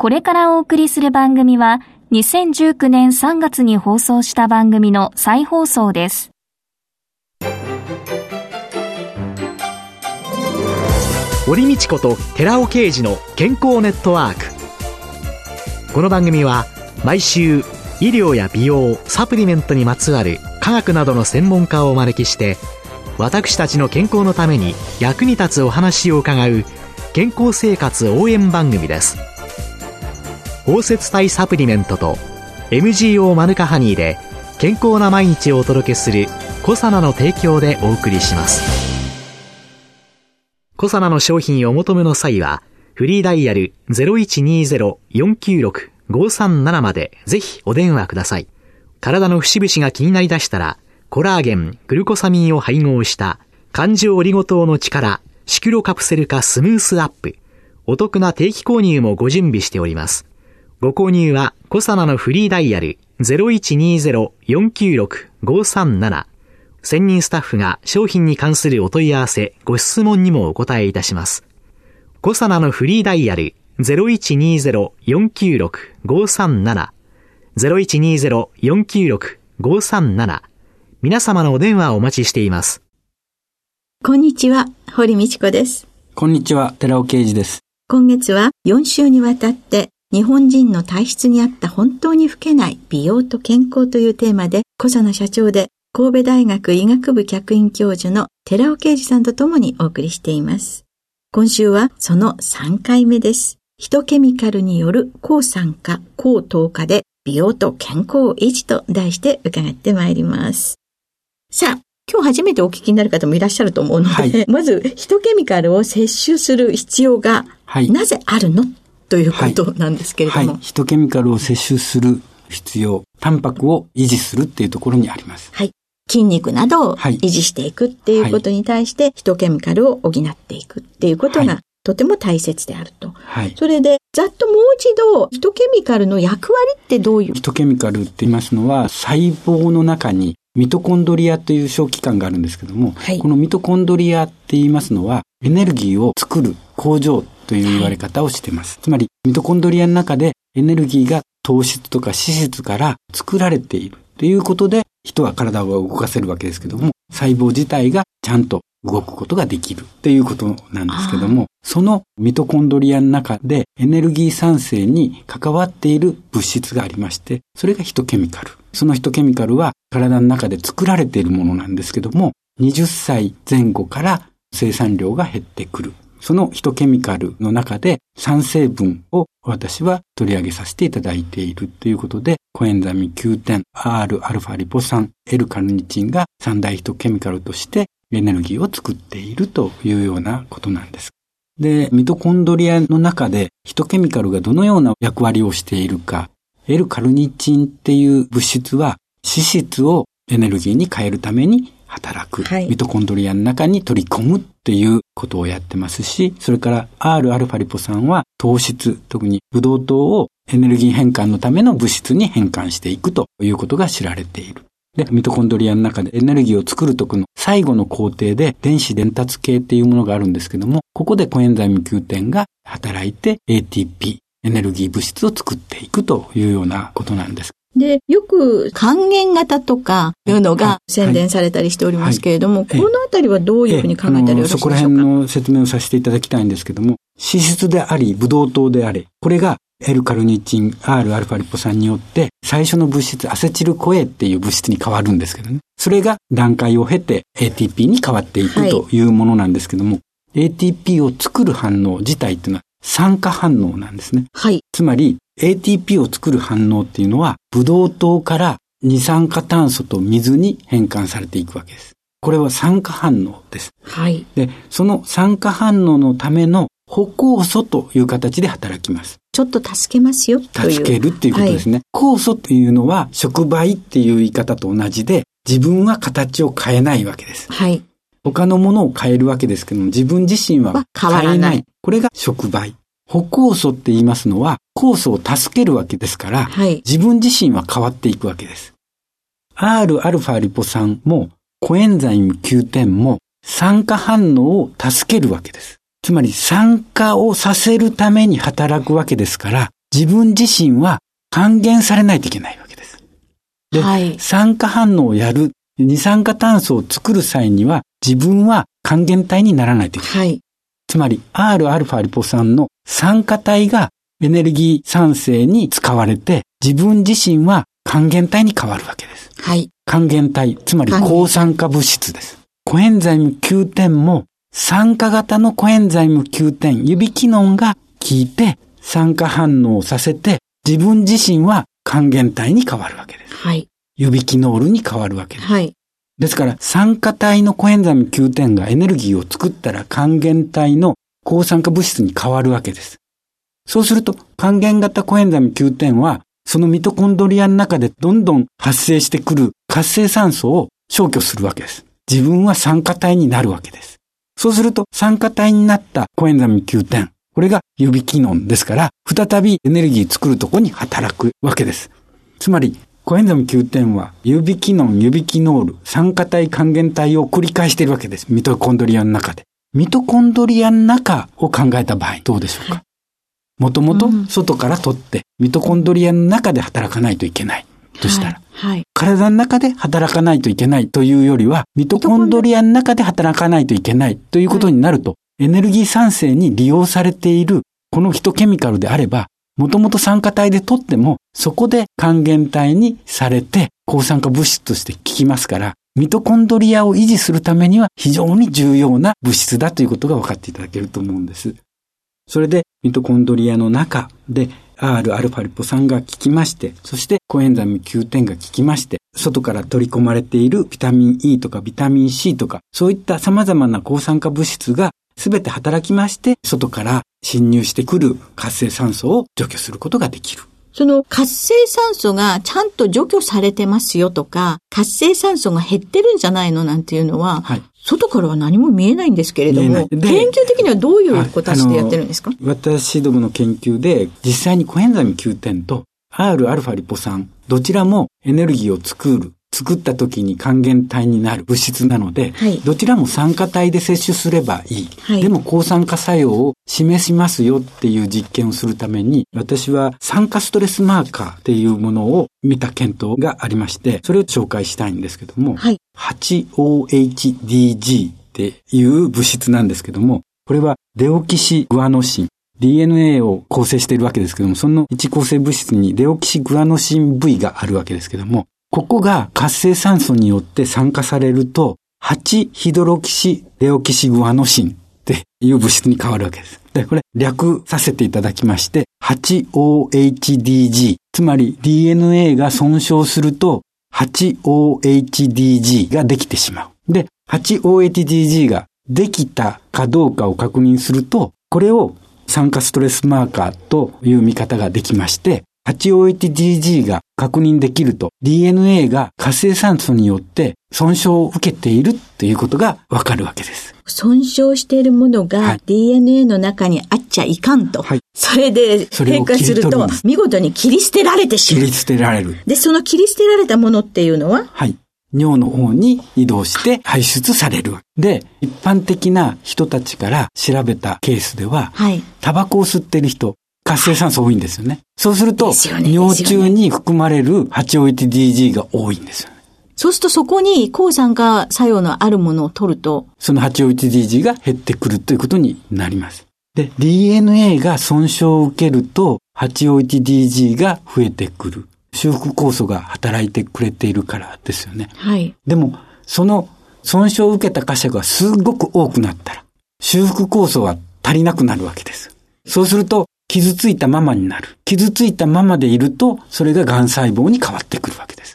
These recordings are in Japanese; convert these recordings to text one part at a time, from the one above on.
これからお送りする番組は2019年3月に放送した番組の再放送です。堀道子と寺尾啓二の健康ネットワークこの番組は毎週医療や美容サプリメントにまつわる科学などの専門家をお招きして私たちの健康のために役に立つお話を伺う健康生活応援番組です包摂体サプリメントと MGO マヌカハニーで健康な毎日をお届けするコサナの提供でお送りしますコサナの商品をお求めの際はフリーダイヤル0120-496-537までぜひお電話ください体の節々が気になりだしたらコラーゲン、グルコサミンを配合した環状オリゴ糖の力、シクロカプセル化スムースアップ。お得な定期購入もご準備しております。ご購入は、コサナのフリーダイヤル0120-496-537。専任スタッフが商品に関するお問い合わせ、ご質問にもお答えいたします。コサナのフリーダイヤル0120-496-537。0120-496-537皆様のお電話をお待ちしています。こんにちは、堀道子です。こんにちは、寺尾啓二です。今月は4週にわたって日本人の体質に合った本当に老けない美容と健康というテーマで、小佐野社長で神戸大学医学部客員教授の寺尾啓二さんと共にお送りしています。今週はその3回目です。ヒトケミカルによる抗酸化、抗糖化で美容と健康維持と題して伺ってまいります。さあ、今日初めてお聞きになる方もいらっしゃると思うので、はい、まず、ヒトケミカルを摂取する必要が、なぜあるの？ということなんですけれども、はいはい、ヒトケミカルを摂取する必要、タンパクを維持するっていうところにあります。はい。筋肉などを維持していくっていうことに対して、ヒトケミカルを補っていくっていうことが、とても大切であると。はい。それで、ざっともう一度、ヒトケミカルの役割ってどういう？ヒトケミカルって言いますのは、細胞の中にミトコンドリアという小器官があるんですけども、はい、このミトコンドリアって言いますのは、エネルギーを作る工場という言われ方をしています。はい、つまり、ミトコンドリアの中でエネルギーが糖質とか脂質から作られているということで、人は体を動かせるわけですけども、細胞自体がちゃんと動くことができるっていうことなんですけども、そのミトコンドリアの中でエネルギー産生に関わっている物質がありまして、それがヒトケミカル。そのヒトケミカルは体の中で作られているものなんですけども、20歳前後から生産量が減ってくる。そのヒトケミカルの中で3成分を私は取り上げさせていただいているということで、コエンザミ Q10、Rα リポ酸、L カルニチンが三大ヒトケミカルとしてエネルギーを作っているというようなことなんです。で、ミトコンドリアの中でヒトケミカルがどのような役割をしているか、L カルニチンっていう物質は脂質をエネルギーに変えるために働く、はい、ミトコンドリアの中に取り込むっていうことをやってますし、それから Rα リポ酸は糖質、特にブドウ糖をエネルギー変換のための物質に変換していくということが知られている。で、ミトコンドリアの中でエネルギーを作るときの最後の工程で電子伝達系っていうものがあるんですけども、ここでコエンザイム Q10 が働いて ATP、エネルギー物質を作っていくというようなことなんです。で、よく還元型とかいうのが宣伝されたりしておりますけれども、はい。はい、このあたりはどういうふうに考えたらよろしいでしょうか？そこら辺の説明をさせていただきたいんですけども、脂質であり、ブドウ糖であれ、これが L カルニチン Rα リポ酸によって最初の物質アセチルコエっていう物質に変わるんですけどね。それが段階を経て ATP に変わっていくというものなんですけども、はい、ATP を作る反応自体っていうのは酸化反応なんですね。はい。つまり ATP を作る反応っていうのはブドウ糖から二酸化炭素と水に変換されていくわけです。これは酸化反応です。はい。で、その酸化反応のための歩酵素という形で働きます。ちょっと助けますよという。助けるっていうことですね。はい、酵素っていうのは触媒っていう言い方と同じで、自分は形を変えないわけです。はい。他のものを変えるわけですけども、自分自身は変えない。ない。これが触媒。歩酵素って言いますのは、酵素を助けるわけですから、はい、自分自身は変わっていくわけです。Rα リポ酸も、コエンザイム Q10 も、酸化反応を助けるわけです。つまり酸化をさせるために働くわけですから、自分自身は還元されないといけないわけです。で、はい、酸化反応をやる、二酸化炭素を作る際には自分は還元体にならないといけない。はい、つまり Rα リポ酸の酸化体がエネルギー酸性に使われて自分自身は還元体に変わるわけです。はい。還元体、つまり抗酸化物質です。コエンザイム Q10 も酸化型のコエンザイム Q10、指機能が効いて酸化反応をさせて自分自身は還元体に変わるわけです。はい。指キノールに変わるわけです。はい。ですから、酸化体のコエンザイム Q10 がエネルギーを作ったら還元体の抗酸化物質に変わるわけです。そうすると、還元型コエンザイム Q10 は、そのミトコンドリアの中でどんどん発生してくる活性酸素を消去するわけです。自分は酸化体になるわけです。そうすると、酸化体になったコエンザミ Q10。これが指機能ですから、再びエネルギー作るとこに働くわけです。つまり、コエンザミ Q10 は、指機能、指機能ール、酸化体還元体を繰り返しているわけです。ミトコンドリアの中で。ミトコンドリアの中を考えた場合、どうでしょうか？もともと外から取って、ミトコンドリアの中で働かないといけない。としたら、はい、はい、体の中で働かないといけない。というよりは、ミトコンドリアの中で働かないといけない。ということになると、はい、エネルギー酸性に利用されているこのヒトケミカルであれば、もともと酸化体で取っても、そこで還元体にされて、抗酸化物質として効きますから、ミトコンドリアを維持するためには非常に重要な物質だということが分かっていただけると思うんです。それで、ミトコンドリアの中で Rα リポ酸が効きまして、そしてコエンザミ Q10 が効きまして、外から取り込まれているビタミン E とかビタミン C とか、そういった様々な抗酸化物質が全て働きまして、外から侵入してくる活性酸素を除去することができる。その活性酸素がちゃんと除去されてますよとか、活性酸素が減ってるんじゃないのなんていうのは、はい、外からは何も見えないんですけれども、研究的にはどういう形でやってるんですか？私どもの研究で、実際にコエンザミ Q10 と Rα リポ酸、どちらもエネルギーを作る作った時に還元体になる物質なので、はい、どちらも酸化体で摂取すればいい、はい、でも抗酸化作用を示しますよっていう実験をするために、私は酸化ストレスマーカーっていうものを見た検討がありまして、それを紹介したいんですけども、はい、8OHDG っていう物質なんですけども、これはデオキシグアノシン、DNA を構成しているわけですけども、その一構成物質にデオキシグアノシン V があるわけですけども、ここが活性酸素によって酸化されると、8ヒドロキシレオキシグアノシンっていう物質に変わるわけです。で、これ略させていただきまして、8OHDG、つまり DNA が損傷すると 8OHDG ができてしまう。で、8OHDG ができたかどうかを確認すると、これを酸化ストレスマーカーという見方ができまして、8OHDG が確認できると DNA が活性酸素によって損傷を受けているということがわかるわけです。損傷しているものが DNA の中にあっちゃいかんと。はい、それで変化すると見事に切り捨てられてしまう。切り捨てられる。で、その切り捨てられたものっていうのは？はい。尿の方に移動して排出される。で、一般的な人たちから調べたケースでは、はい、タバコを吸ってる人、活性酸素多いんですよね。そうすると、ね、尿中に含まれる 8OHDG が多いんですよね。そうするとそこに抗酸化作用のあるものを取ると。その 8OHDG が減ってくるということになります。で、DNA が損傷を受けると 8OHDG が増えてくる。修復酵素が働いてくれているからですよね。はい。でも、その損傷を受けた箇所がすごく多くなったら、修復酵素は足りなくなるわけです。そうすると、傷ついたままになる。傷ついたままでいると、それが癌細胞に変わってくるわけです。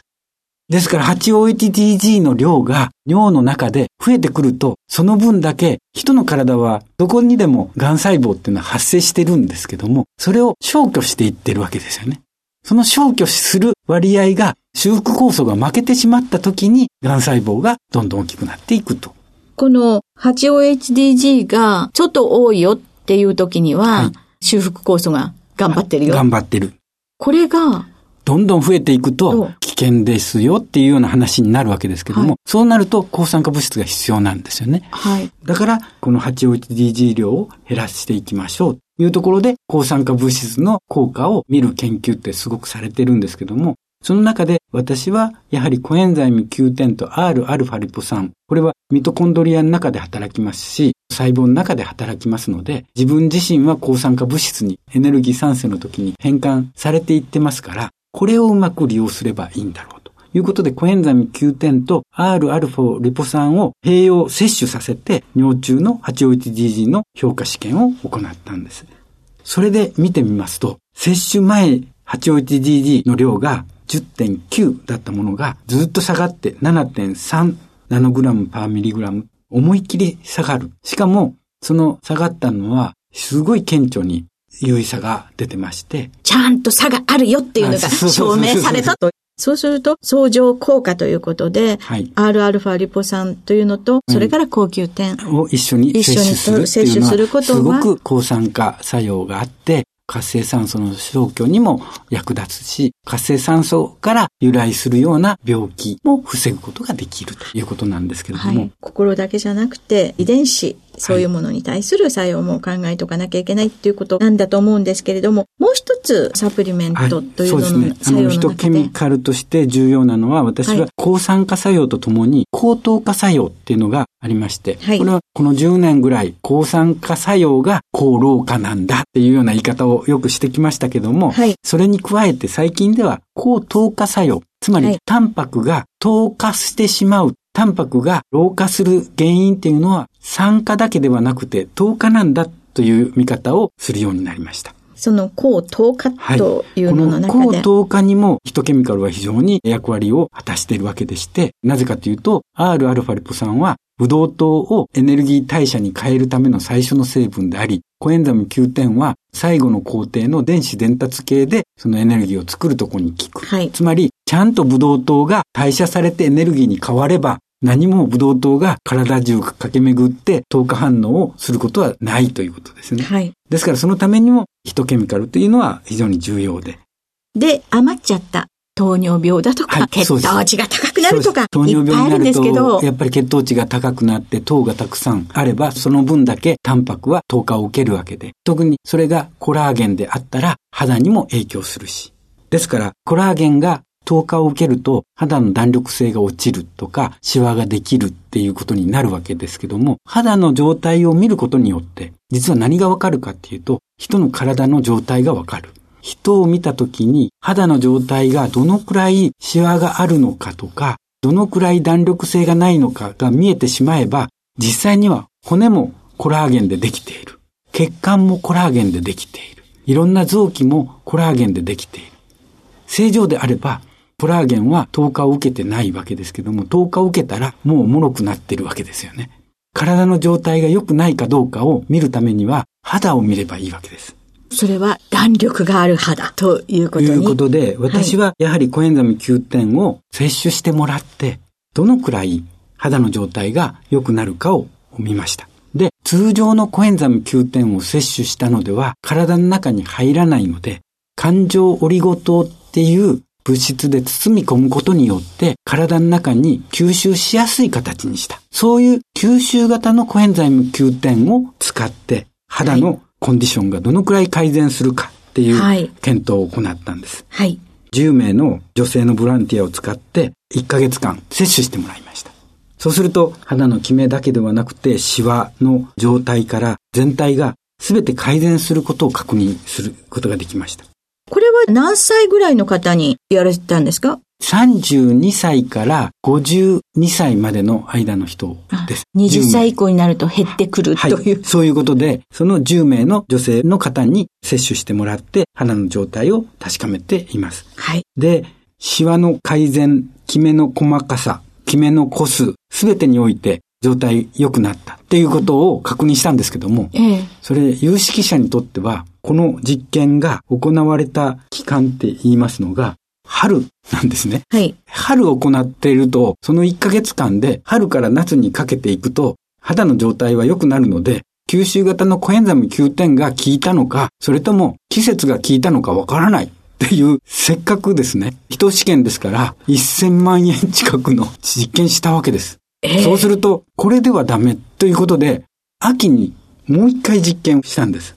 ですから 8OHTG の量が尿の中で増えてくると、その分だけ人の体はどこにでも癌細胞っていうのは発生してるんですけども、それを消去していってるわけですよね。その消去する割合が修復酵素が負けてしまった時に、癌細胞がどんどん大きくなっていくと。この 8OHDG がちょっと多いよっていう時には、はい修復酵素が頑張ってるよ。頑張ってる。これが、どんどん増えていくと危険ですよっていうような話になるわけですけども、はい、そうなると抗酸化物質が必要なんですよね。はい。だから、この 8OHDG 量を減らしていきましょう。いうところで抗酸化物質の効果を見る研究ってすごくされてるんですけども、その中で私はやはりコエンザイム Q10 と Rα リポ酸。これはミトコンドリアの中で働きますし、細胞の中で働きますので、自分自身は抗酸化物質にエネルギー産生の時に変換されていってますから、これをうまく利用すればいいんだろうということで、コエンザイム Q10 と Rα リポ酸を併用摂取させて、尿中の 851GG の評価試験を行ったんです。それで見てみますと、摂取前 851GG の量が10.9だったものがずっと下がって7.3ナノグラムパーミリグラム。思いっきり下がる。しかも、その下がったのは、すごい顕著に優位さが出てまして。ちゃんと差があるよっていうのが証明されたと。そうすると、相乗効果ということで、はい、Rα リポ酸というのと、それから高級点、を一緒に摂取するっていうのは、すごく抗酸化作用があって、活性酸素の消去にも役立つし、活性酸素から由来するような病気も防ぐことができるということなんですけれども。はい、心だけじゃなくて、遺伝子、そういうものに対する作用も考えとかなきゃいけないっていうことなんだと思うんですけれども、もう一つサプリメントというのの、はい、そうですね。あの、ヒトケミカルとして重要なのは、私は抗酸化作用とともに高糖化作用っていうのがありまして、はい、これはこの10年ぐらい抗酸化作用が高老化なんだっていうような言い方をよくしてきましたけども、はい、それに加えて最近では高糖化作用、つまり、タンパクが糖化してしまうタンパクが老化する原因っていうのは酸化だけではなくて糖化なんだという見方をするようになりました。その抗糖化というのの中で、はい、この抗糖化にもヒトケミカルは非常に役割を果たしているわけでして、なぜかというと、Rα リポ酸はブドウ糖をエネルギー代謝に変えるための最初の成分であり、コエンザム Q10 は最後の工程の電子伝達系でそのエネルギーを作るところに効く。はい、つまり、ちゃんとブドウ糖が代謝されてエネルギーに変われば、何もブドウ糖が体中駆け巡って糖化反応をすることはないということですね。はい。ですからそのためにもヒトケミカルというのは非常に重要で。で、余っちゃった糖尿病だとか、はい、血糖値が高くなるとか、糖尿病になると、やっぱり血糖値が高くなって糖がたくさんあれば、その分だけタンパクは糖化を受けるわけで、特にそれがコラーゲンであったら肌にも影響するし。ですから、コラーゲンが糖化を受けると肌の弾力性が落ちるとか、シワができるっていうことになるわけですけども、肌の状態を見ることによって、実は何がわかるかっていうと、人の体の状態がわかる。人を見たときに肌の状態がどのくらいシワがあるのかとか、どのくらい弾力性がないのかが見えてしまえば、実際には骨もコラーゲンでできている。血管もコラーゲンでできている。いろんな臓器もコラーゲンでできている。正常であれば、コラーゲンは糖化を受けてないわけですけども、糖化を受けたらもう脆くなってるわけですよね。体の状態が良くないかどうかを見るためには、肌を見ればいいわけです。それは弾力がある肌ということにいうことで、私はやはりコエンザム9点を摂取してもらって、どのくらい肌の状態が良くなるかを見ました。で、通常のコエンザム9点を摂取したのでは、体の中に入らないので、感情オリゴ糖っていう物質で包み込むことによって体の中に吸収しやすい形にした。そういう吸収型のコエンザイム Q10 を使って肌のコンディションがどのくらい改善するかっていう検討を行ったんです。はい。10名の女性のボランティアを使って1ヶ月間摂取してもらいました。そうすると肌のキメだけではなくてシワの状態から全体が全て改善することを確認することができました。これは何歳ぐらいの方にやられたんですか？32歳から52歳までの間の人です。20歳以降になると減ってくるという、はい、そういうことで、その10名の女性の方に接種してもらって、鼻の状態を確かめています。はい。で、シワの改善、キメの細かさ、キメの個数、すべてにおいて状態良くなったっていうことを確認したんですけども、ええ、それ有識者にとってはこの実験が行われた期間って言いますのが、春なんですね。はい。春を行っていると、その1ヶ月間で春から夏にかけていくと、肌の状態は良くなるので、吸収型のコエンザム9点が効いたのか、それとも季節が効いたのかわからないっていう、せっかくですね、人試験ですから、1000万円近くの実験したわけです。えー、そうすると、これではダメということで、秋にもう一回実験したんです。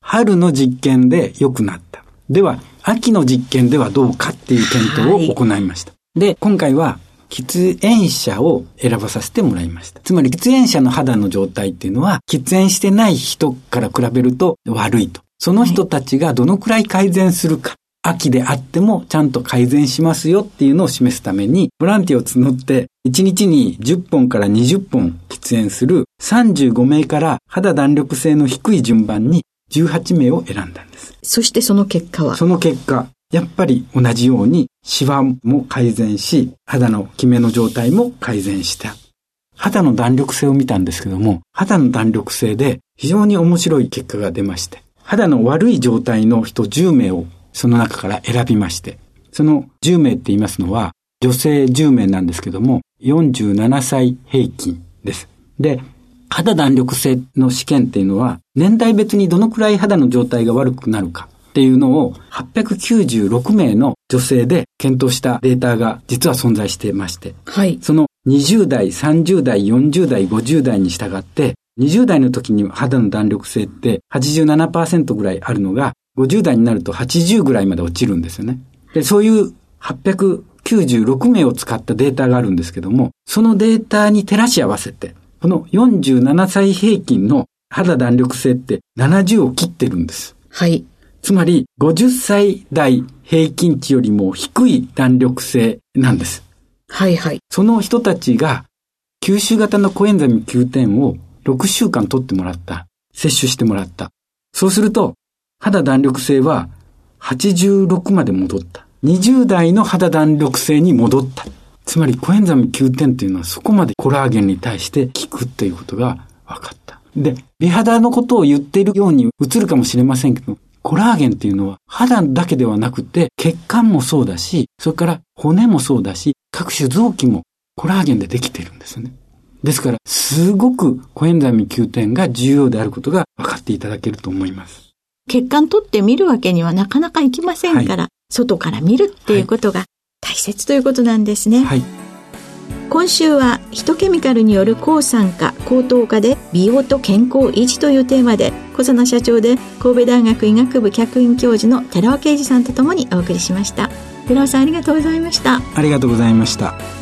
春の実験で良くなった。では、秋の実験ではどうかっていう検討を行いました。はい、で、今回は喫煙者を選ばさせてもらいました。つまり喫煙者の肌の状態っていうのは、喫煙してない人から比べると悪いと。その人たちがどのくらい改善するか。秋であってもちゃんと改善しますよっていうのを示すために、ボランティアを募って1日に10本から20本喫煙する35名から肌弾力性の低い順番に18名を選んだんです。そしてその結果は？その結果、やっぱり同じようにシワも改善し、肌のキメの状態も改善した。肌の弾力性を見たんですけども、肌の弾力性で非常に面白い結果が出まして、肌の悪い状態の人10名をその中から選びまして、その10名って言いますのは、女性10名なんですけども、47歳平均です。で、肌弾力性の試験っていうのは、年代別にどのくらい肌の状態が悪くなるかっていうのを896名の女性で検討したデータが実は存在していまして、はい。その20代、30代、40代、50代に従って、20代の時に肌の弾力性って87%ぐらいあるのが、50代になると80ぐらいまで落ちるんですよね。で、そういう896名を使ったデータがあるんですけども、そのデータに照らし合わせて、この47歳平均の肌弾力性って70を切ってるんです。はい。つまり、50歳代平均値よりも低い弾力性なんです。はいはい。その人たちが、吸収型のコエンザミ9点を6週間取ってもらった。摂取してもらった。そうすると、肌弾力性は86まで戻った。20代の肌弾力性に戻った。つまりコエンザミ9点っていうのはそこまでコラーゲンに対して効くっていうことが分かった。で、美肌のことを言っているように映るかもしれませんけど、コラーゲンっていうのは肌だけではなくて血管もそうだし、それから骨もそうだし、各種臓器もコラーゲンでできているんですよね。ですから、すごくコエンザミ9点が重要であることが分かっていただけると思います。血管取って見るわけにはなかなかいきませんから、はい、外から見るっていうことが大切ということなんですね。はい。今週はヒトケミカルによる抗酸化、高糖化で美容と健康維持というテーマで小佐野社長で神戸大学医学部客員教授の寺尾啓二さんとともにお送りしました。寺尾さんありがとうございました。ありがとうございました。